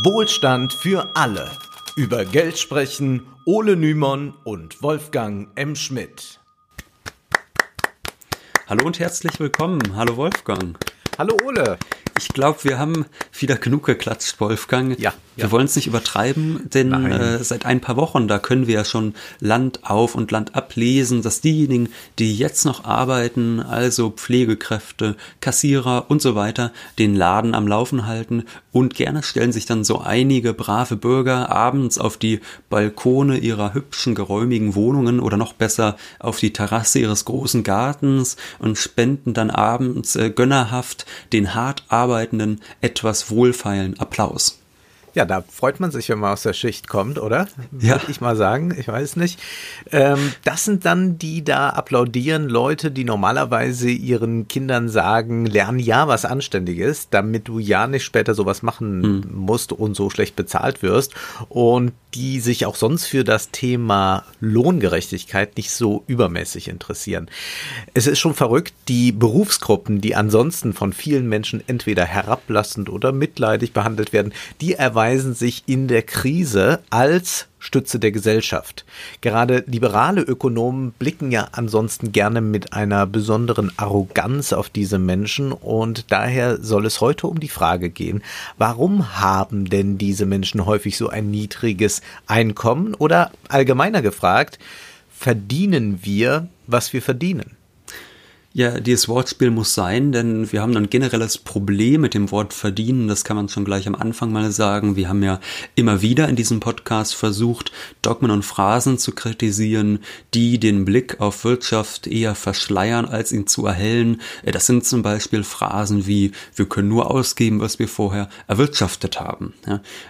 Wohlstand für alle. Über Geld sprechen Ole Nymon und Wolfgang M. Schmidt. Hallo und herzlich willkommen. Hallo Wolfgang. Hallo Ole. Ich glaube, wir haben wieder genug geklatscht, Wolfgang. Ja. Wir wollen es nicht übertreiben, denn äh, seit ein paar Wochen, da können wir ja schon Land auf und Land ablesen, dass diejenigen, die jetzt noch arbeiten, also Pflegekräfte, Kassierer und so weiter, den Laden am Laufen halten und gerne stellen sich dann so einige brave Bürger abends auf die Balkone ihrer hübschen, geräumigen Wohnungen oder noch besser auf die Terrasse ihres großen Gartens und spenden dann abends äh, gönnerhaft den hart arbeitenden etwas wohlfeilen Applaus. Ja, da freut man sich, wenn man aus der Schicht kommt, oder? Ja. Würde ich mal sagen. Ich weiß nicht. Ähm, das sind dann die da applaudieren Leute, die normalerweise ihren Kindern sagen, lern ja was Anständiges, damit du ja nicht später sowas machen Hm. musst und so schlecht bezahlt wirst. Und die sich auch sonst für das Thema Lohngerechtigkeit nicht so übermäßig interessieren. Es ist schon verrückt, die Berufsgruppen, die ansonsten von vielen Menschen entweder herablassend oder mitleidig behandelt werden, die erweisen sich in der Krise als Stütze der Gesellschaft. Gerade liberale Ökonomen blicken ja ansonsten gerne mit einer besonderen Arroganz auf diese Menschen und daher soll es heute um die Frage gehen, warum haben denn diese Menschen häufig so ein niedriges Einkommen oder allgemeiner gefragt, verdienen wir, was wir verdienen? Ja, dieses Wortspiel muss sein, denn wir haben ein generelles Problem mit dem Wort verdienen. Das kann man schon gleich am Anfang mal sagen. Wir haben ja immer wieder in diesem Podcast versucht, Dogmen und Phrasen zu kritisieren, die den Blick auf Wirtschaft eher verschleiern, als ihn zu erhellen. Das sind zum Beispiel Phrasen wie, wir können nur ausgeben, was wir vorher erwirtschaftet haben.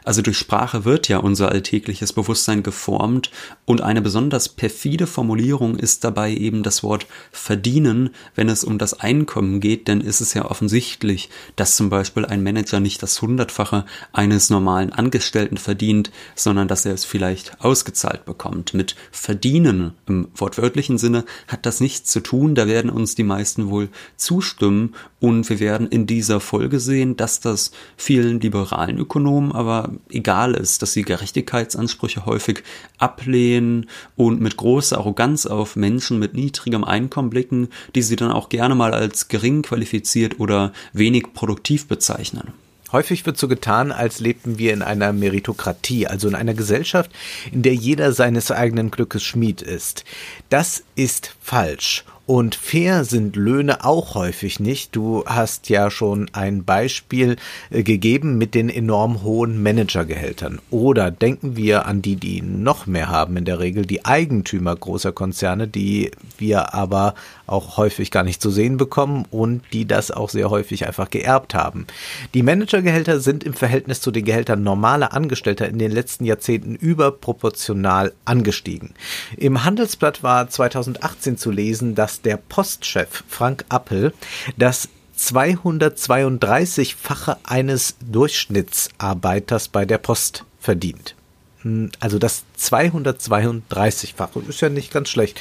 Also durch Sprache wird ja unser alltägliches Bewusstsein geformt und eine besonders perfide Formulierung ist dabei eben das Wort verdienen, wenn es um das Einkommen geht, denn ist es ja offensichtlich, dass zum Beispiel ein Manager nicht das Hundertfache eines normalen Angestellten verdient, sondern dass er es vielleicht ausgezahlt bekommt. Mit verdienen im wortwörtlichen Sinne hat das nichts zu tun, da werden uns die meisten wohl zustimmen und wir werden in dieser Folge sehen, dass das vielen liberalen Ökonomen aber egal ist, dass sie Gerechtigkeitsansprüche häufig ablehnen und mit großer Arroganz auf Menschen mit niedrigem Einkommen blicken, die sie dann auch gerne mal als gering qualifiziert oder wenig produktiv bezeichnen. Häufig wird so getan, als lebten wir in einer Meritokratie, also in einer Gesellschaft, in der jeder seines eigenen Glückes Schmied ist. Das ist falsch. Und fair sind Löhne auch häufig nicht. Du hast ja schon ein Beispiel äh, gegeben mit den enorm hohen Managergehältern. Oder denken wir an die, die noch mehr haben, in der Regel die Eigentümer großer Konzerne, die wir aber auch häufig gar nicht zu sehen bekommen und die das auch sehr häufig einfach geerbt haben. Die Managergehälter sind im Verhältnis zu den Gehältern normaler Angestellter in den letzten Jahrzehnten überproportional angestiegen. Im Handelsblatt war 2018 zu lesen, dass der Postchef Frank Appel das 232-fache eines Durchschnittsarbeiters bei der Post verdient. Hm, Also das 232-fache ist ja nicht ganz schlecht.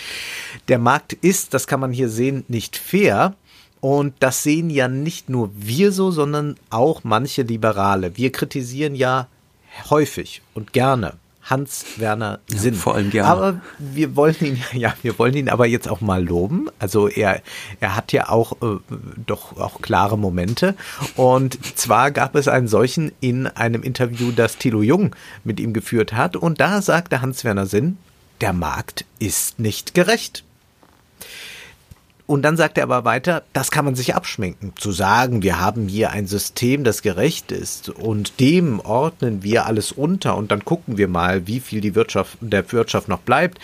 Der Markt ist, das kann man hier sehen, nicht fair. Und das sehen ja nicht nur wir so, sondern auch manche Liberale. Wir kritisieren ja häufig und gerne Hans-Werner Ja, Sinn. vor allem gerne. Aber wir wollen ihn, ja, wir wollen ihn aber jetzt auch mal loben. Also er, er hat ja auch äh, doch auch klare Momente. Und zwar gab es einen solchen in einem Interview, das Thilo Jung mit ihm geführt hat. Und da sagte Hans-Werner Sinn, der Markt ist nicht gerecht. Und dann sagt er aber weiter, das kann man sich abschminken. Zu sagen, wir haben hier ein System, das gerecht ist und dem ordnen wir alles unter und dann gucken wir mal, wie viel die Wirtschaft, der Wirtschaft noch bleibt,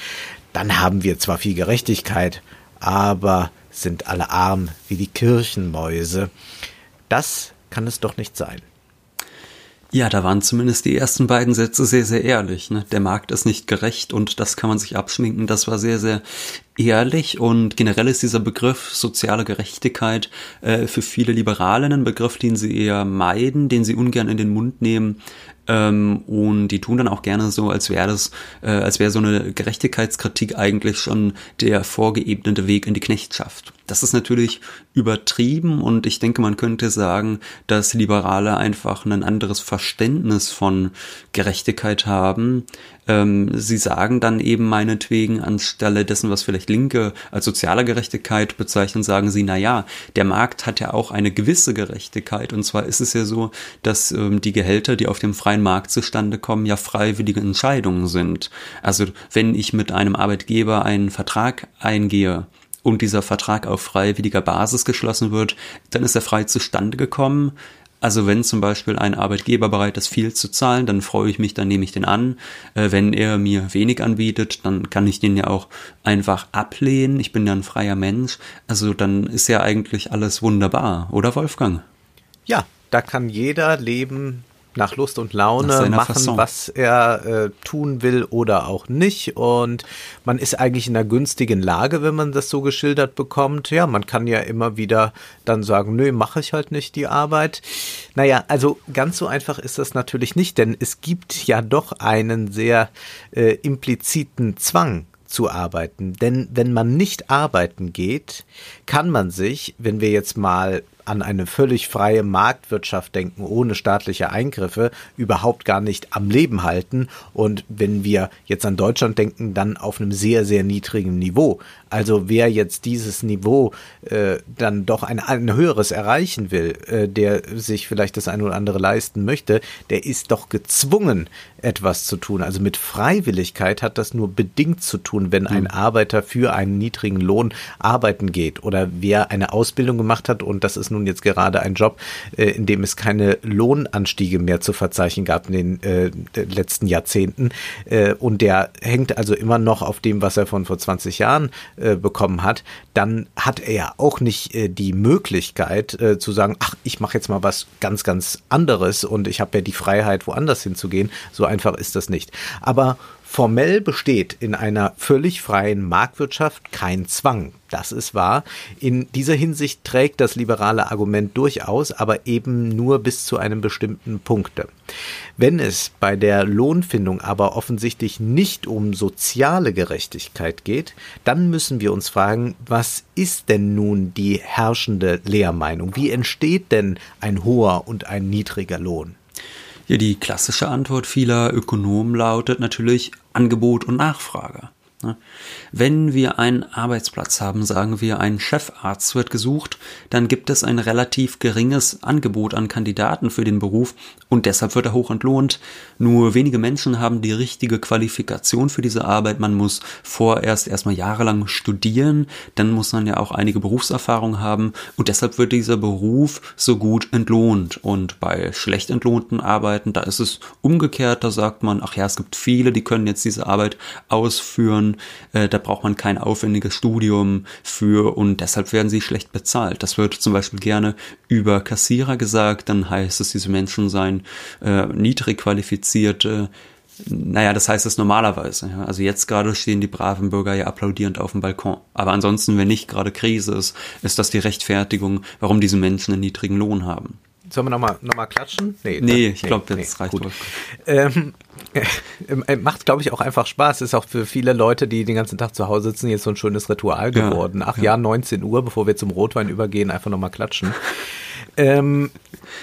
dann haben wir zwar viel Gerechtigkeit, aber sind alle arm wie die Kirchenmäuse. Das kann es doch nicht sein. Ja, da waren zumindest die ersten beiden Sätze sehr, sehr ehrlich. Ne? Der Markt ist nicht gerecht und das kann man sich abschminken. Das war sehr, sehr ehrlich und generell ist dieser Begriff soziale Gerechtigkeit äh, für viele Liberalen ein Begriff, den sie eher meiden, den sie ungern in den Mund nehmen. Ähm, und die tun dann auch gerne so, als wäre das, äh, als wäre so eine Gerechtigkeitskritik eigentlich schon der vorgeebnete Weg in die Knechtschaft. Das ist natürlich übertrieben und ich denke, man könnte sagen, dass Liberale einfach ein anderes Verständnis von Gerechtigkeit haben. Ähm, sie sagen dann eben meinetwegen anstelle dessen, was vielleicht Linke als soziale Gerechtigkeit bezeichnen, sagen sie, na ja, der Markt hat ja auch eine gewisse Gerechtigkeit und zwar ist es ja so, dass ähm, die Gehälter, die auf dem freien Markt zustande kommen, ja freiwillige Entscheidungen sind. Also wenn ich mit einem Arbeitgeber einen Vertrag eingehe, und dieser Vertrag auf freiwilliger Basis geschlossen wird, dann ist er frei zustande gekommen. Also wenn zum Beispiel ein Arbeitgeber bereit ist, viel zu zahlen, dann freue ich mich, dann nehme ich den an. Äh, wenn er mir wenig anbietet, dann kann ich den ja auch einfach ablehnen. Ich bin ja ein freier Mensch. Also dann ist ja eigentlich alles wunderbar, oder Wolfgang? Ja, da kann jeder leben, nach Lust und Laune machen, Fasson. was er äh, tun will oder auch nicht. Und man ist eigentlich in einer günstigen Lage, wenn man das so geschildert bekommt. Ja, man kann ja immer wieder dann sagen, nö, mache ich halt nicht die Arbeit. Naja, also ganz so einfach ist das natürlich nicht, denn es gibt ja doch einen sehr äh, impliziten Zwang zu arbeiten. Denn wenn man nicht arbeiten geht, kann man sich, wenn wir jetzt mal an eine völlig freie Marktwirtschaft denken, ohne staatliche Eingriffe, überhaupt gar nicht am Leben halten. Und wenn wir jetzt an Deutschland denken, dann auf einem sehr, sehr niedrigen Niveau. Also wer jetzt dieses Niveau äh, dann doch ein, ein höheres erreichen will, äh, der sich vielleicht das eine oder andere leisten möchte, der ist doch gezwungen, etwas zu tun. Also mit Freiwilligkeit hat das nur bedingt zu tun, wenn ein mhm. Arbeiter für einen niedrigen Lohn arbeiten geht oder wer eine Ausbildung gemacht hat und das ist nun jetzt gerade ein Job, äh, in dem es keine Lohnanstiege mehr zu verzeichnen gab in den äh, letzten Jahrzehnten äh, und der hängt also immer noch auf dem, was er von vor 20 Jahren bekommen hat, dann hat er ja auch nicht die Möglichkeit zu sagen, ach, ich mache jetzt mal was ganz, ganz anderes und ich habe ja die Freiheit, woanders hinzugehen. So einfach ist das nicht. Aber Formell besteht in einer völlig freien Marktwirtschaft kein Zwang. Das ist wahr. In dieser Hinsicht trägt das liberale Argument durchaus, aber eben nur bis zu einem bestimmten Punkte. Wenn es bei der Lohnfindung aber offensichtlich nicht um soziale Gerechtigkeit geht, dann müssen wir uns fragen, was ist denn nun die herrschende Lehrmeinung? Wie entsteht denn ein hoher und ein niedriger Lohn? Ja, die klassische Antwort vieler Ökonomen lautet natürlich Angebot und Nachfrage. Ne? Wenn wir einen Arbeitsplatz haben, sagen wir, ein Chefarzt wird gesucht, dann gibt es ein relativ geringes Angebot an Kandidaten für den Beruf und deshalb wird er hoch entlohnt. Nur wenige Menschen haben die richtige Qualifikation für diese Arbeit. Man muss vorerst erstmal jahrelang studieren, dann muss man ja auch einige Berufserfahrung haben und deshalb wird dieser Beruf so gut entlohnt. Und bei schlecht entlohnten Arbeiten, da ist es umgekehrt, da sagt man, ach ja, es gibt viele, die können jetzt diese Arbeit ausführen äh, da braucht man kein aufwendiges Studium für und deshalb werden sie schlecht bezahlt. Das wird zum Beispiel gerne über Kassierer gesagt, dann heißt es, diese Menschen seien äh, niedrig qualifizierte naja, das heißt es normalerweise. Ja. Also jetzt gerade stehen die braven Bürger ja applaudierend auf dem Balkon. Aber ansonsten, wenn nicht gerade Krise ist, ist das die Rechtfertigung, warum diese Menschen einen niedrigen Lohn haben. Sollen wir nochmal noch mal klatschen? Nee, nee ich glaube, nee, jetzt nee, reicht gut. Ähm, äh, macht, glaube ich, auch einfach Spaß. Ist auch für viele Leute, die den ganzen Tag zu Hause sitzen, jetzt so ein schönes Ritual geworden. Ja, Ach ja, ja 19 Uhr, bevor wir zum Rotwein übergehen, einfach nochmal klatschen. ähm,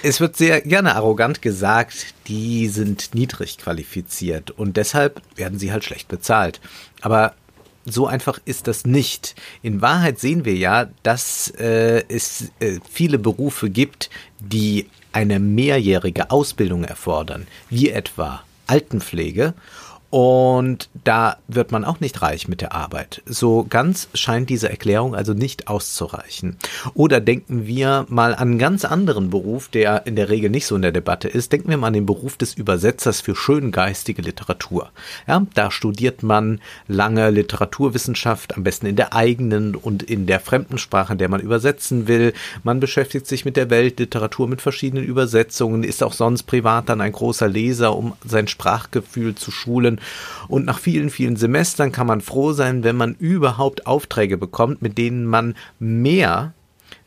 es wird sehr gerne arrogant gesagt, die sind niedrig qualifiziert und deshalb werden sie halt schlecht bezahlt. Aber so einfach ist das nicht. In Wahrheit sehen wir ja, dass äh, es äh, viele Berufe gibt, die eine mehrjährige Ausbildung erfordern, wie etwa Altenpflege und da wird man auch nicht reich mit der Arbeit. So ganz scheint diese Erklärung also nicht auszureichen. Oder denken wir mal an einen ganz anderen Beruf, der in der Regel nicht so in der Debatte ist. Denken wir mal an den Beruf des Übersetzers für schöngeistige Literatur. Ja, da studiert man lange Literaturwissenschaft, am besten in der eigenen und in der fremden Sprache, in der man übersetzen will. Man beschäftigt sich mit der Weltliteratur, mit verschiedenen Übersetzungen, ist auch sonst privat dann ein großer Leser, um sein Sprachgefühl zu schulen und nach vielen, vielen Semestern kann man froh sein, wenn man überhaupt Aufträge bekommt, mit denen man mehr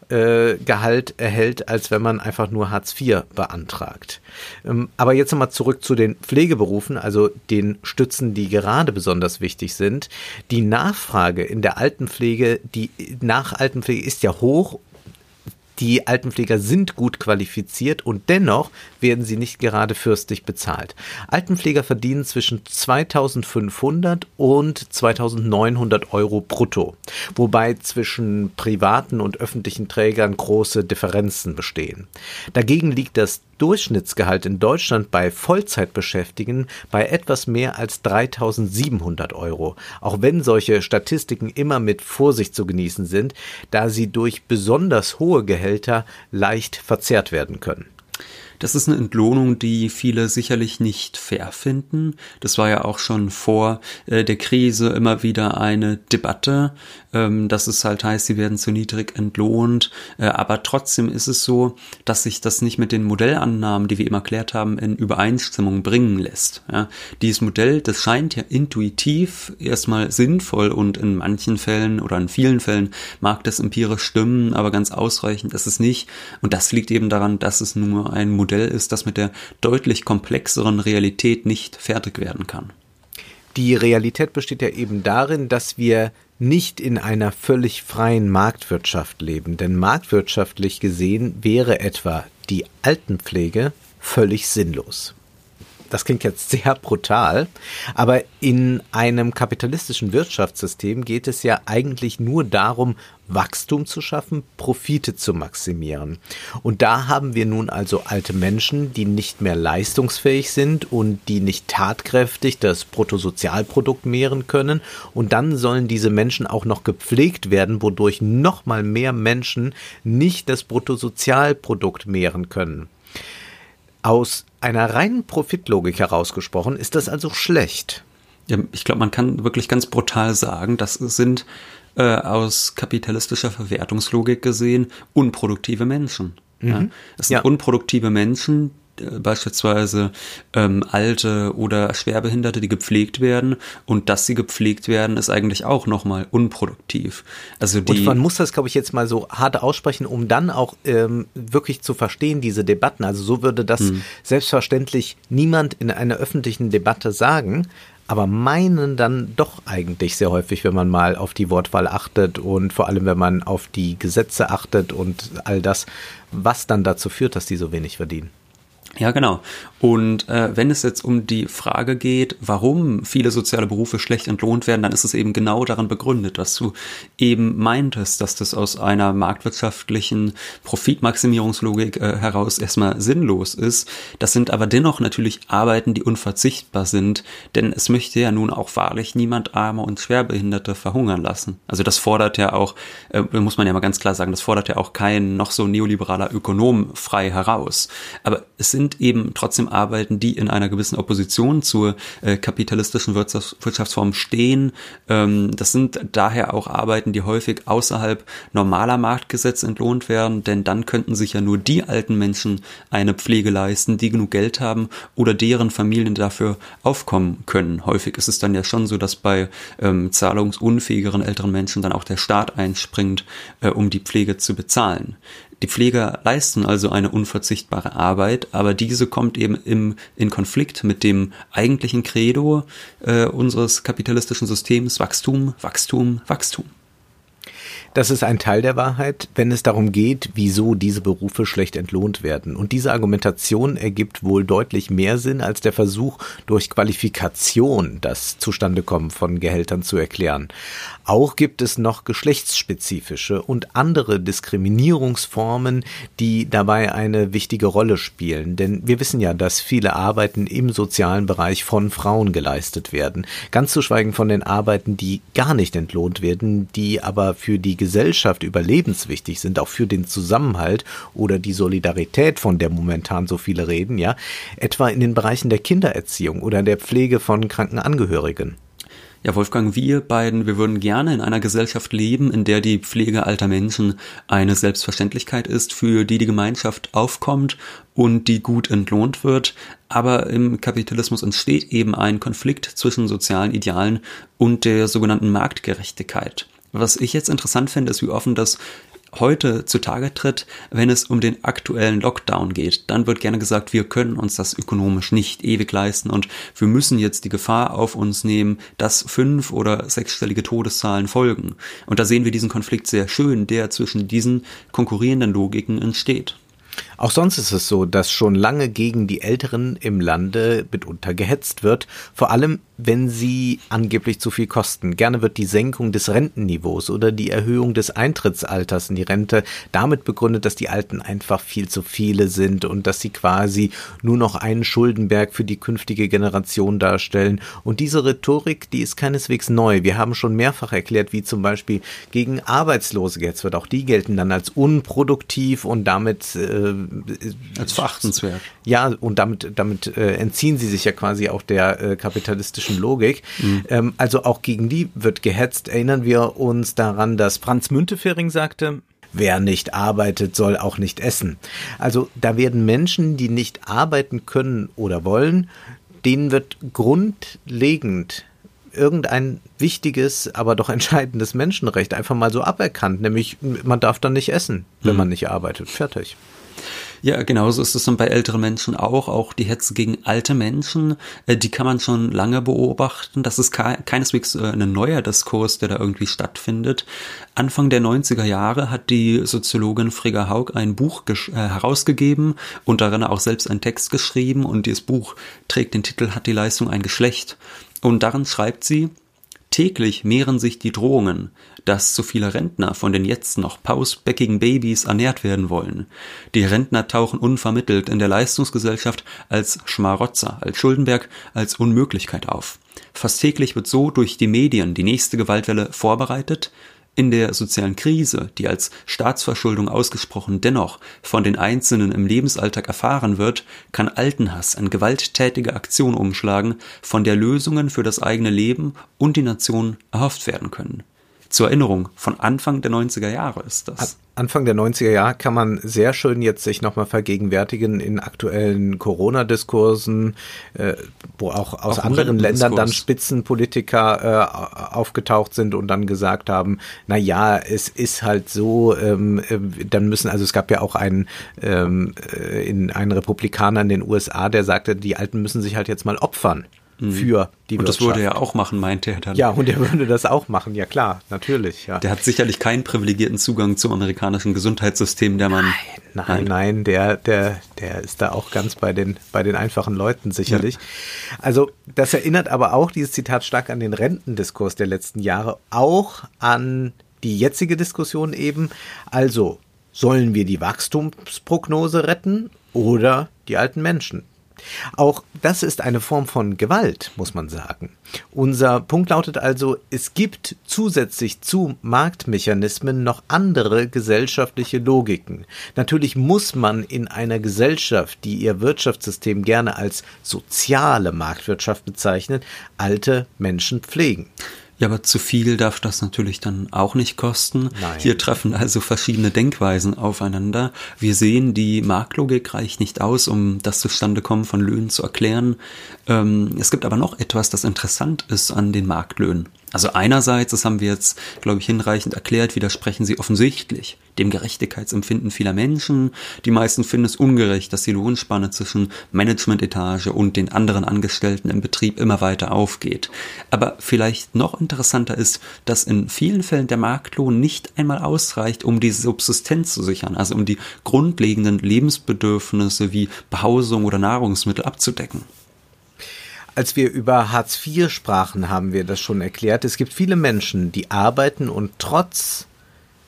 äh, Gehalt erhält, als wenn man einfach nur Hartz IV beantragt. Ähm, aber jetzt nochmal zurück zu den Pflegeberufen, also den Stützen, die gerade besonders wichtig sind. Die Nachfrage in der Altenpflege, die nach Altenpflege ist ja hoch die Altenpfleger sind gut qualifiziert und dennoch werden sie nicht gerade fürstlich bezahlt. Altenpfleger verdienen zwischen 2500 und 2900 Euro brutto, wobei zwischen privaten und öffentlichen Trägern große Differenzen bestehen. Dagegen liegt das Durchschnittsgehalt in Deutschland bei Vollzeitbeschäftigten bei etwas mehr als 3700 Euro, auch wenn solche Statistiken immer mit Vorsicht zu genießen sind, da sie durch besonders hohe Gehälter leicht verzerrt werden können. Das ist eine Entlohnung, die viele sicherlich nicht fair finden. Das war ja auch schon vor äh, der Krise immer wieder eine Debatte, ähm, dass es halt heißt, sie werden zu niedrig entlohnt. Äh, aber trotzdem ist es so, dass sich das nicht mit den Modellannahmen, die wir eben erklärt haben, in Übereinstimmung bringen lässt. Dieses Modell, das scheint ja intuitiv erstmal sinnvoll und in manchen Fällen oder in vielen Fällen mag das empirisch stimmen, aber ganz ausreichend ist es nicht. Und das liegt eben daran, dass es nur ein Modell Modell ist, das mit der deutlich komplexeren Realität nicht fertig werden kann. Die Realität besteht ja eben darin, dass wir nicht in einer völlig freien Marktwirtschaft leben. Denn marktwirtschaftlich gesehen wäre etwa die Altenpflege völlig sinnlos das klingt jetzt sehr brutal, aber in einem kapitalistischen Wirtschaftssystem geht es ja eigentlich nur darum, Wachstum zu schaffen, Profite zu maximieren. Und da haben wir nun also alte Menschen, die nicht mehr leistungsfähig sind und die nicht tatkräftig das Bruttosozialprodukt mehren können. Und dann sollen diese Menschen auch noch gepflegt werden, wodurch nochmal mehr Menschen nicht das Bruttosozialprodukt mehren können. Aus einer reinen Profitlogik herausgesprochen ist das also schlecht. Ja, ich glaube, man kann wirklich ganz brutal sagen, das sind äh, aus kapitalistischer Verwertungslogik gesehen unproduktive Menschen. Mhm. Ja? Es sind ja. unproduktive Menschen, beispielsweise ähm, Alte oder Schwerbehinderte, die gepflegt werden. Und dass sie gepflegt werden, ist eigentlich auch nochmal unproduktiv. Also die, und man muss das, glaube ich, jetzt mal so hart aussprechen, um dann auch ähm, wirklich zu verstehen, diese Debatten. Also so würde das hm. selbstverständlich niemand in einer öffentlichen Debatte sagen aber meinen dann doch eigentlich sehr häufig, wenn man mal auf die Wortwahl achtet und vor allem, wenn man auf die Gesetze achtet und all das, was dann dazu führt, dass die so wenig verdienen. Ja, genau. Und äh, wenn es jetzt um die Frage geht, warum viele soziale Berufe schlecht entlohnt werden, dann ist es eben genau daran begründet, dass du eben meintest, dass das aus einer marktwirtschaftlichen Profitmaximierungslogik äh, heraus erstmal sinnlos ist. Das sind aber dennoch natürlich Arbeiten, die unverzichtbar sind, denn es möchte ja nun auch wahrlich niemand Arme und Schwerbehinderte verhungern lassen. Also das fordert ja auch, äh, muss man ja mal ganz klar sagen, das fordert ja auch kein noch so neoliberaler Ökonom frei heraus. Aber es sind eben trotzdem Arbeiten, die in einer gewissen Opposition zur äh, kapitalistischen Wirtschafts Wirtschaftsform stehen. Ähm, das sind daher auch Arbeiten, die häufig außerhalb normaler Marktgesetze entlohnt werden, denn dann könnten sich ja nur die alten Menschen eine Pflege leisten, die genug Geld haben oder deren Familien dafür aufkommen können. Häufig ist es dann ja schon so, dass bei ähm, zahlungsunfähigeren älteren Menschen dann auch der Staat einspringt, äh, um die Pflege zu bezahlen. Die Pfleger leisten also eine unverzichtbare Arbeit, aber diese kommt eben im, in Konflikt mit dem eigentlichen Credo äh, unseres kapitalistischen Systems Wachstum, Wachstum, Wachstum. Das ist ein Teil der Wahrheit, wenn es darum geht, wieso diese Berufe schlecht entlohnt werden. Und diese Argumentation ergibt wohl deutlich mehr Sinn als der Versuch, durch Qualifikation das Zustandekommen von Gehältern zu erklären. Auch gibt es noch geschlechtsspezifische und andere Diskriminierungsformen, die dabei eine wichtige Rolle spielen. Denn wir wissen ja, dass viele Arbeiten im sozialen Bereich von Frauen geleistet werden. Ganz zu schweigen von den Arbeiten, die gar nicht entlohnt werden, die aber für die Gesellschaft überlebenswichtig sind, auch für den Zusammenhalt oder die Solidarität, von der momentan so viele reden, ja, etwa in den Bereichen der Kindererziehung oder der Pflege von kranken Angehörigen. Ja, Wolfgang, wir beiden, wir würden gerne in einer Gesellschaft leben, in der die Pflege alter Menschen eine Selbstverständlichkeit ist, für die die Gemeinschaft aufkommt und die gut entlohnt wird. Aber im Kapitalismus entsteht eben ein Konflikt zwischen sozialen Idealen und der sogenannten Marktgerechtigkeit. Was ich jetzt interessant finde, ist, wie offen das heute zutage tritt, wenn es um den aktuellen Lockdown geht. Dann wird gerne gesagt, wir können uns das ökonomisch nicht ewig leisten und wir müssen jetzt die Gefahr auf uns nehmen, dass fünf oder sechsstellige Todeszahlen folgen. Und da sehen wir diesen Konflikt sehr schön, der zwischen diesen konkurrierenden Logiken entsteht. Auch sonst ist es so, dass schon lange gegen die Älteren im Lande mitunter gehetzt wird, vor allem wenn sie angeblich zu viel kosten. Gerne wird die Senkung des Rentenniveaus oder die Erhöhung des Eintrittsalters in die Rente damit begründet, dass die Alten einfach viel zu viele sind und dass sie quasi nur noch einen Schuldenberg für die künftige Generation darstellen. Und diese Rhetorik, die ist keineswegs neu. Wir haben schon mehrfach erklärt, wie zum Beispiel gegen Arbeitslose jetzt wird. Auch die gelten dann als unproduktiv und damit äh, als verachtenswert. Ja, und damit, damit äh, entziehen sie sich ja quasi auch der äh, kapitalistischen Logik. Mhm. Ähm, also auch gegen die wird gehetzt. Erinnern wir uns daran, dass Franz Müntefering sagte, Wer nicht arbeitet, soll auch nicht essen. Also da werden Menschen, die nicht arbeiten können oder wollen, denen wird grundlegend irgendein wichtiges, aber doch entscheidendes Menschenrecht einfach mal so aberkannt, nämlich man darf dann nicht essen, wenn mhm. man nicht arbeitet. Fertig. Ja, genauso ist es dann bei älteren Menschen auch. Auch die Hetze gegen alte Menschen, äh, die kann man schon lange beobachten. Das ist keineswegs äh, ein neuer Diskurs, der da irgendwie stattfindet. Anfang der 90er Jahre hat die Soziologin Frigga Haug ein Buch äh, herausgegeben und darin auch selbst einen Text geschrieben und dieses Buch trägt den Titel Hat die Leistung ein Geschlecht? Und darin schreibt sie, Täglich mehren sich die Drohungen, dass zu viele Rentner von den jetzt noch pausbäckigen Babys ernährt werden wollen. Die Rentner tauchen unvermittelt in der Leistungsgesellschaft als Schmarotzer, als Schuldenberg, als Unmöglichkeit auf. Fast täglich wird so durch die Medien die nächste Gewaltwelle vorbereitet, in der sozialen Krise, die als Staatsverschuldung ausgesprochen dennoch von den Einzelnen im Lebensalltag erfahren wird, kann Altenhass in gewalttätige Aktion umschlagen, von der Lösungen für das eigene Leben und die Nation erhofft werden können. Zur Erinnerung, von Anfang der 90er Jahre ist das. Anfang der 90er Jahre kann man sehr schön jetzt sich nochmal vergegenwärtigen in aktuellen Corona-Diskursen, äh, wo auch aus auch anderen Ländern dann Spitzenpolitiker äh, aufgetaucht sind und dann gesagt haben, na ja, es ist halt so, ähm, äh, dann müssen, also es gab ja auch einen, ähm, äh, in, einen Republikaner in den USA, der sagte, die Alten müssen sich halt jetzt mal opfern. Mhm. für die und Wirtschaft. Und das würde er auch machen, meinte er dann. Ja, und er würde das auch machen, ja klar, natürlich. Ja. Der hat sicherlich keinen privilegierten Zugang zum amerikanischen Gesundheitssystem, der man. Nein, nein, nein, nein der, der, der ist da auch ganz bei den, bei den einfachen Leuten sicherlich. Ja. Also, das erinnert aber auch dieses Zitat stark an den Rentendiskurs der letzten Jahre, auch an die jetzige Diskussion eben. Also, sollen wir die Wachstumsprognose retten oder die alten Menschen? Auch das ist eine Form von Gewalt, muss man sagen. Unser Punkt lautet also, es gibt zusätzlich zu Marktmechanismen noch andere gesellschaftliche Logiken. Natürlich muss man in einer Gesellschaft, die ihr Wirtschaftssystem gerne als soziale Marktwirtschaft bezeichnet, alte Menschen pflegen. Ja, aber zu viel darf das natürlich dann auch nicht kosten. Nein. Hier treffen also verschiedene Denkweisen aufeinander. Wir sehen, die Marktlogik reicht nicht aus, um das Zustandekommen von Löhnen zu erklären. Ähm, es gibt aber noch etwas, das interessant ist an den Marktlöhnen. Also einerseits, das haben wir jetzt, glaube ich, hinreichend erklärt, widersprechen sie offensichtlich dem Gerechtigkeitsempfinden vieler Menschen. Die meisten finden es ungerecht, dass die Lohnspanne zwischen Managementetage und den anderen Angestellten im Betrieb immer weiter aufgeht. Aber vielleicht noch interessanter ist, dass in vielen Fällen der Marktlohn nicht einmal ausreicht, um die Subsistenz zu sichern, also um die grundlegenden Lebensbedürfnisse wie Behausung oder Nahrungsmittel abzudecken. Als wir über Hartz IV sprachen, haben wir das schon erklärt. Es gibt viele Menschen, die arbeiten und trotz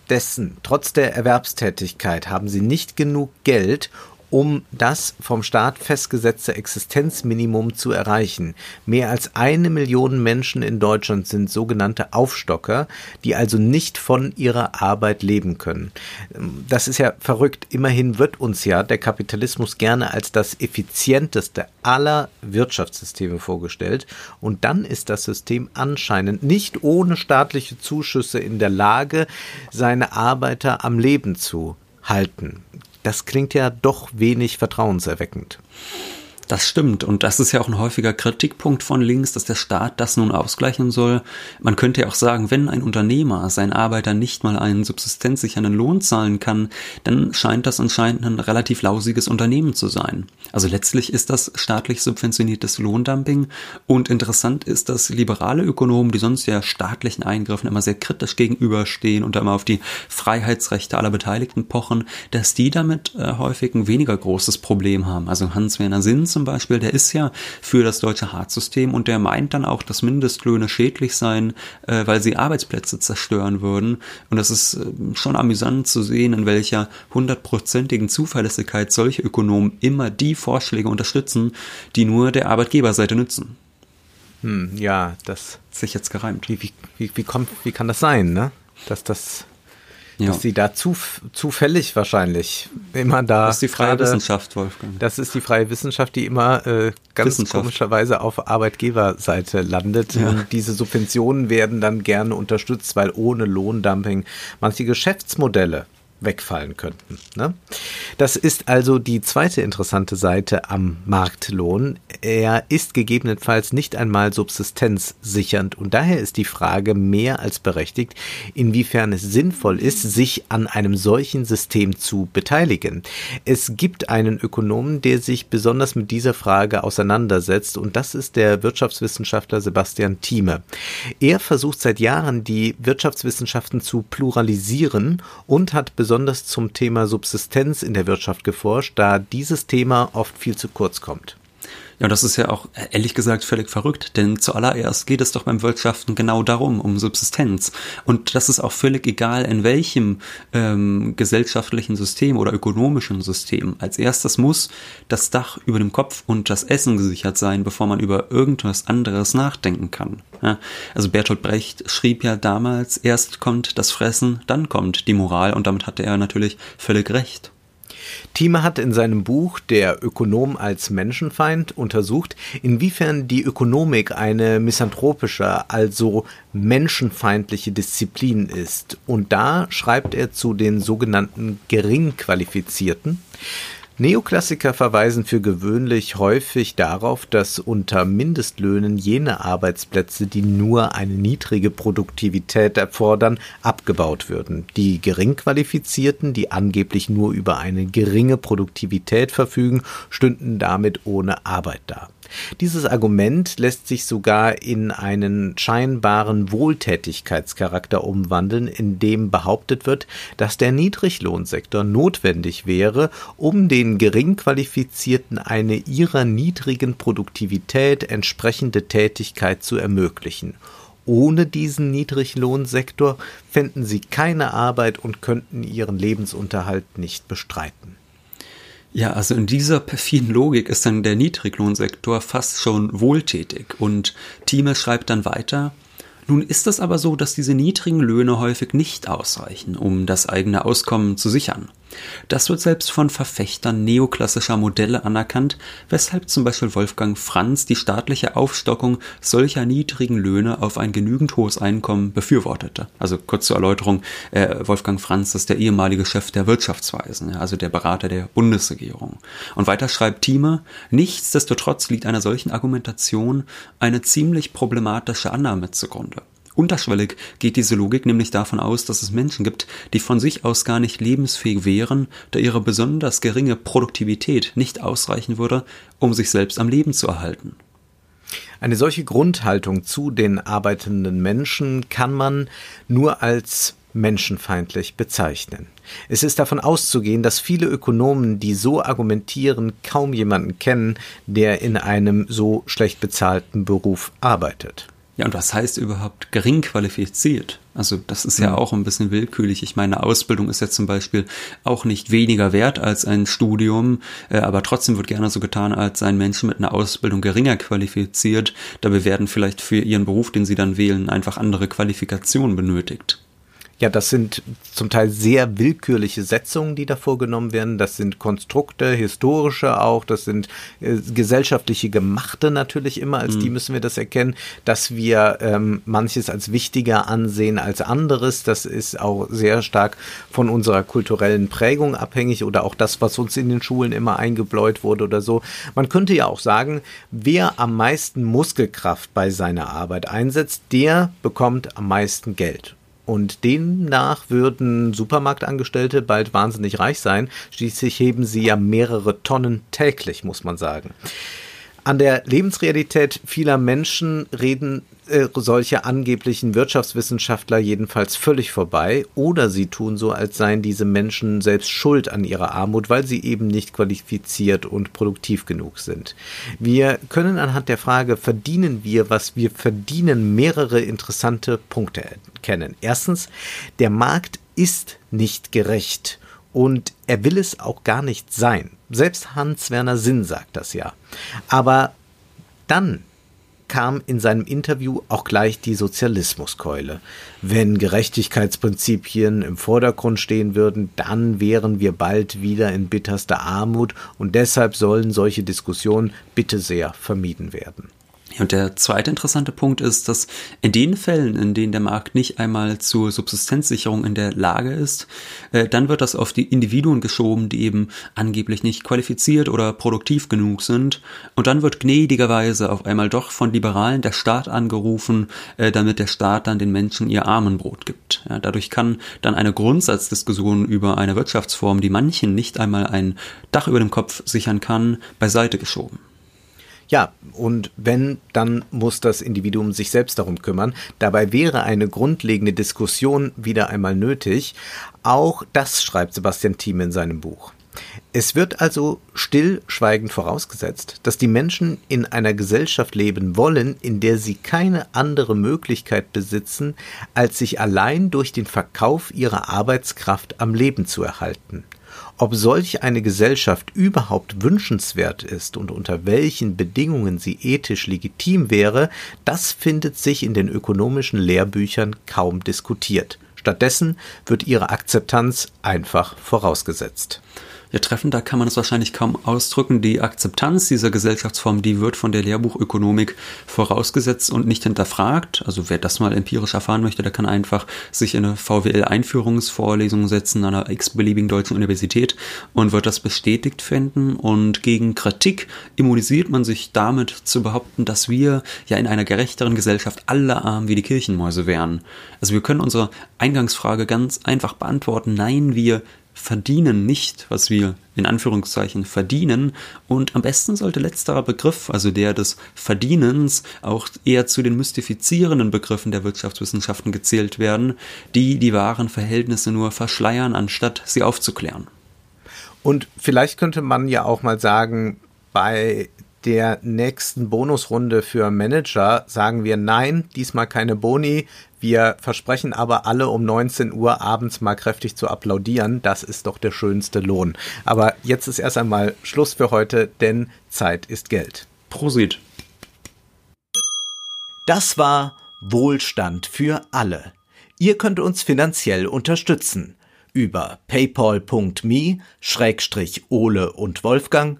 dessen, trotz der Erwerbstätigkeit, haben sie nicht genug Geld, um das vom Staat festgesetzte Existenzminimum zu erreichen. Mehr als eine Million Menschen in Deutschland sind sogenannte Aufstocker, die also nicht von ihrer Arbeit leben können. Das ist ja verrückt. Immerhin wird uns ja der Kapitalismus gerne als das effizienteste aller Wirtschaftssysteme vorgestellt. Und dann ist das System anscheinend nicht ohne staatliche Zuschüsse in der Lage, seine Arbeiter am Leben zu halten das klingt ja doch wenig vertrauenserweckend. Das stimmt. Und das ist ja auch ein häufiger Kritikpunkt von links, dass der Staat das nun ausgleichen soll. Man könnte ja auch sagen, wenn ein Unternehmer seinen Arbeitern nicht mal einen subsistenzsichernden Lohn zahlen kann, dann scheint das anscheinend ein relativ lausiges Unternehmen zu sein. Also letztlich ist das staatlich subventioniertes Lohndumping. Und interessant ist, dass liberale Ökonomen, die sonst ja staatlichen Eingriffen immer sehr kritisch gegenüberstehen und immer auf die Freiheitsrechte aller Beteiligten pochen, dass die damit äh, häufig ein weniger großes Problem haben. Also Hans-Werner Sinn zum Beispiel, der ist ja für das deutsche Hartz-System und der meint dann auch, dass Mindestlöhne schädlich seien, äh, weil sie Arbeitsplätze zerstören würden. Und das ist äh, schon amüsant zu sehen, in welcher hundertprozentigen Zuverlässigkeit solche Ökonomen immer die Vorschläge unterstützen, die nur der Arbeitgeberseite nützen. Hm, ja, das sich jetzt gereimt. Wie, wie, wie, wie, kommt, wie kann das sein, ne? Dass das ja. dass sie da zu, zufällig wahrscheinlich immer da. Das ist die freie grade, Wissenschaft, Wolfgang. Das ist die freie Wissenschaft, die immer äh, ganz komischerweise auf Arbeitgeberseite landet. Ja. Und diese Subventionen werden dann gerne unterstützt, weil ohne Lohndumping manche Geschäftsmodelle wegfallen könnten. Ne? Das ist also die zweite interessante Seite am Marktlohn. Er ist gegebenenfalls nicht einmal subsistenzsichernd und daher ist die Frage mehr als berechtigt, inwiefern es sinnvoll ist, sich an einem solchen System zu beteiligen. Es gibt einen Ökonomen, der sich besonders mit dieser Frage auseinandersetzt und das ist der Wirtschaftswissenschaftler Sebastian Thieme. Er versucht seit Jahren die Wirtschaftswissenschaften zu pluralisieren und hat besonders besonders zum Thema Subsistenz in der Wirtschaft geforscht, da dieses Thema oft viel zu kurz kommt. Ja, das ist ja auch ehrlich gesagt völlig verrückt, denn zuallererst geht es doch beim Wirtschaften genau darum, um Subsistenz. Und das ist auch völlig egal, in welchem ähm, gesellschaftlichen System oder ökonomischen System. Als erstes muss das Dach über dem Kopf und das Essen gesichert sein, bevor man über irgendwas anderes nachdenken kann. Ja, also Bertolt Brecht schrieb ja damals, erst kommt das Fressen, dann kommt die Moral und damit hatte er natürlich völlig recht. Thieme hat in seinem Buch Der Ökonom als Menschenfeind untersucht, inwiefern die Ökonomik eine misanthropische, also menschenfeindliche Disziplin ist. Und da schreibt er zu den sogenannten Geringqualifizierten. Neoklassiker verweisen für gewöhnlich häufig darauf, dass unter Mindestlöhnen jene Arbeitsplätze, die nur eine niedrige Produktivität erfordern, abgebaut würden. Die Geringqualifizierten, die angeblich nur über eine geringe Produktivität verfügen, stünden damit ohne Arbeit da. Dieses Argument lässt sich sogar in einen scheinbaren Wohltätigkeitscharakter umwandeln, in dem behauptet wird, dass der Niedriglohnsektor notwendig wäre, um den Geringqualifizierten eine ihrer niedrigen Produktivität entsprechende Tätigkeit zu ermöglichen. Ohne diesen Niedriglohnsektor fänden sie keine Arbeit und könnten ihren Lebensunterhalt nicht bestreiten. Ja, also in dieser perfiden Logik ist dann der Niedriglohnsektor fast schon wohltätig. Und Thieme schreibt dann weiter, nun ist es aber so, dass diese niedrigen Löhne häufig nicht ausreichen, um das eigene Auskommen zu sichern. Das wird selbst von Verfechtern neoklassischer Modelle anerkannt, weshalb zum Beispiel Wolfgang Franz die staatliche Aufstockung solcher niedrigen Löhne auf ein genügend hohes Einkommen befürwortete. Also kurz zur Erläuterung, äh, Wolfgang Franz ist der ehemalige Chef der Wirtschaftsweisen, also der Berater der Bundesregierung. Und weiter schreibt Thieme, nichtsdestotrotz liegt einer solchen Argumentation eine ziemlich problematische Annahme zugrunde. Unterschwellig geht diese Logik nämlich davon aus, dass es Menschen gibt, die von sich aus gar nicht lebensfähig wären, da ihre besonders geringe Produktivität nicht ausreichen würde, um sich selbst am Leben zu erhalten. Eine solche Grundhaltung zu den arbeitenden Menschen kann man nur als menschenfeindlich bezeichnen. Es ist davon auszugehen, dass viele Ökonomen, die so argumentieren, kaum jemanden kennen, der in einem so schlecht bezahlten Beruf arbeitet. Ja, und was heißt überhaupt gering qualifiziert? Also das ist ja mhm. auch ein bisschen willkürlich. Ich meine, Ausbildung ist ja zum Beispiel auch nicht weniger wert als ein Studium, äh, aber trotzdem wird gerne so getan, als seien Menschen mit einer Ausbildung geringer qualifiziert. Dabei werden vielleicht für ihren Beruf, den sie dann wählen, einfach andere Qualifikationen benötigt. Ja, das sind zum Teil sehr willkürliche Setzungen, die da vorgenommen werden. Das sind Konstrukte, historische auch. Das sind äh, gesellschaftliche Gemachte natürlich immer. Als mhm. die müssen wir das erkennen, dass wir ähm, manches als wichtiger ansehen als anderes. Das ist auch sehr stark von unserer kulturellen Prägung abhängig oder auch das, was uns in den Schulen immer eingebläut wurde oder so. Man könnte ja auch sagen, wer am meisten Muskelkraft bei seiner Arbeit einsetzt, der bekommt am meisten Geld. Und demnach würden Supermarktangestellte bald wahnsinnig reich sein. Schließlich heben sie ja mehrere Tonnen täglich, muss man sagen. An der Lebensrealität vieler Menschen reden äh, solche angeblichen Wirtschaftswissenschaftler jedenfalls völlig vorbei oder sie tun so, als seien diese Menschen selbst schuld an ihrer Armut, weil sie eben nicht qualifiziert und produktiv genug sind. Wir können anhand der Frage, verdienen wir, was wir verdienen, mehrere interessante Punkte kennen. Erstens, der Markt ist nicht gerecht und er will es auch gar nicht sein. Selbst Hans-Werner Sinn sagt das ja. Aber dann kam in seinem Interview auch gleich die Sozialismuskeule. Wenn Gerechtigkeitsprinzipien im Vordergrund stehen würden, dann wären wir bald wieder in bitterster Armut und deshalb sollen solche Diskussionen bitte sehr vermieden werden. Und der zweite interessante Punkt ist, dass in den Fällen, in denen der Markt nicht einmal zur Subsistenzsicherung in der Lage ist, äh, dann wird das auf die Individuen geschoben, die eben angeblich nicht qualifiziert oder produktiv genug sind. Und dann wird gnädigerweise auf einmal doch von Liberalen der Staat angerufen, äh, damit der Staat dann den Menschen ihr Armenbrot gibt. Ja, dadurch kann dann eine Grundsatzdiskussion über eine Wirtschaftsform, die manchen nicht einmal ein Dach über dem Kopf sichern kann, beiseite geschoben. Ja, und wenn, dann muss das Individuum sich selbst darum kümmern. Dabei wäre eine grundlegende Diskussion wieder einmal nötig. Auch das schreibt Sebastian Thieme in seinem Buch. Es wird also stillschweigend vorausgesetzt, dass die Menschen in einer Gesellschaft leben wollen, in der sie keine andere Möglichkeit besitzen, als sich allein durch den Verkauf ihrer Arbeitskraft am Leben zu erhalten. Ob solch eine Gesellschaft überhaupt wünschenswert ist und unter welchen Bedingungen sie ethisch legitim wäre, das findet sich in den ökonomischen Lehrbüchern kaum diskutiert. Stattdessen wird ihre Akzeptanz einfach vorausgesetzt ja, treffender kann man es wahrscheinlich kaum ausdrücken. Die Akzeptanz dieser Gesellschaftsform, die wird von der Lehrbuchökonomik vorausgesetzt und nicht hinterfragt. Also wer das mal empirisch erfahren möchte, der kann einfach sich in eine VWL-Einführungsvorlesung setzen an einer x-beliebigen deutschen Universität und wird das bestätigt finden. Und gegen Kritik immunisiert man sich damit zu behaupten, dass wir ja in einer gerechteren Gesellschaft alle arm wie die Kirchenmäuse wären. Also wir können unsere Eingangsfrage ganz einfach beantworten. Nein, wir verdienen nicht, was wir in Anführungszeichen verdienen. Und am besten sollte letzterer Begriff, also der des Verdienens, auch eher zu den mystifizierenden Begriffen der Wirtschaftswissenschaften gezählt werden, die die wahren Verhältnisse nur verschleiern, anstatt sie aufzuklären. Und vielleicht könnte man ja auch mal sagen, bei der nächsten Bonusrunde für Manager sagen wir nein, diesmal keine Boni. Wir versprechen aber alle um 19 Uhr abends mal kräftig zu applaudieren. Das ist doch der schönste Lohn. Aber jetzt ist erst einmal Schluss für heute, denn Zeit ist Geld. Prosit. Das war Wohlstand für alle. Ihr könnt uns finanziell unterstützen über paypal.me Schrägstrich Ole und Wolfgang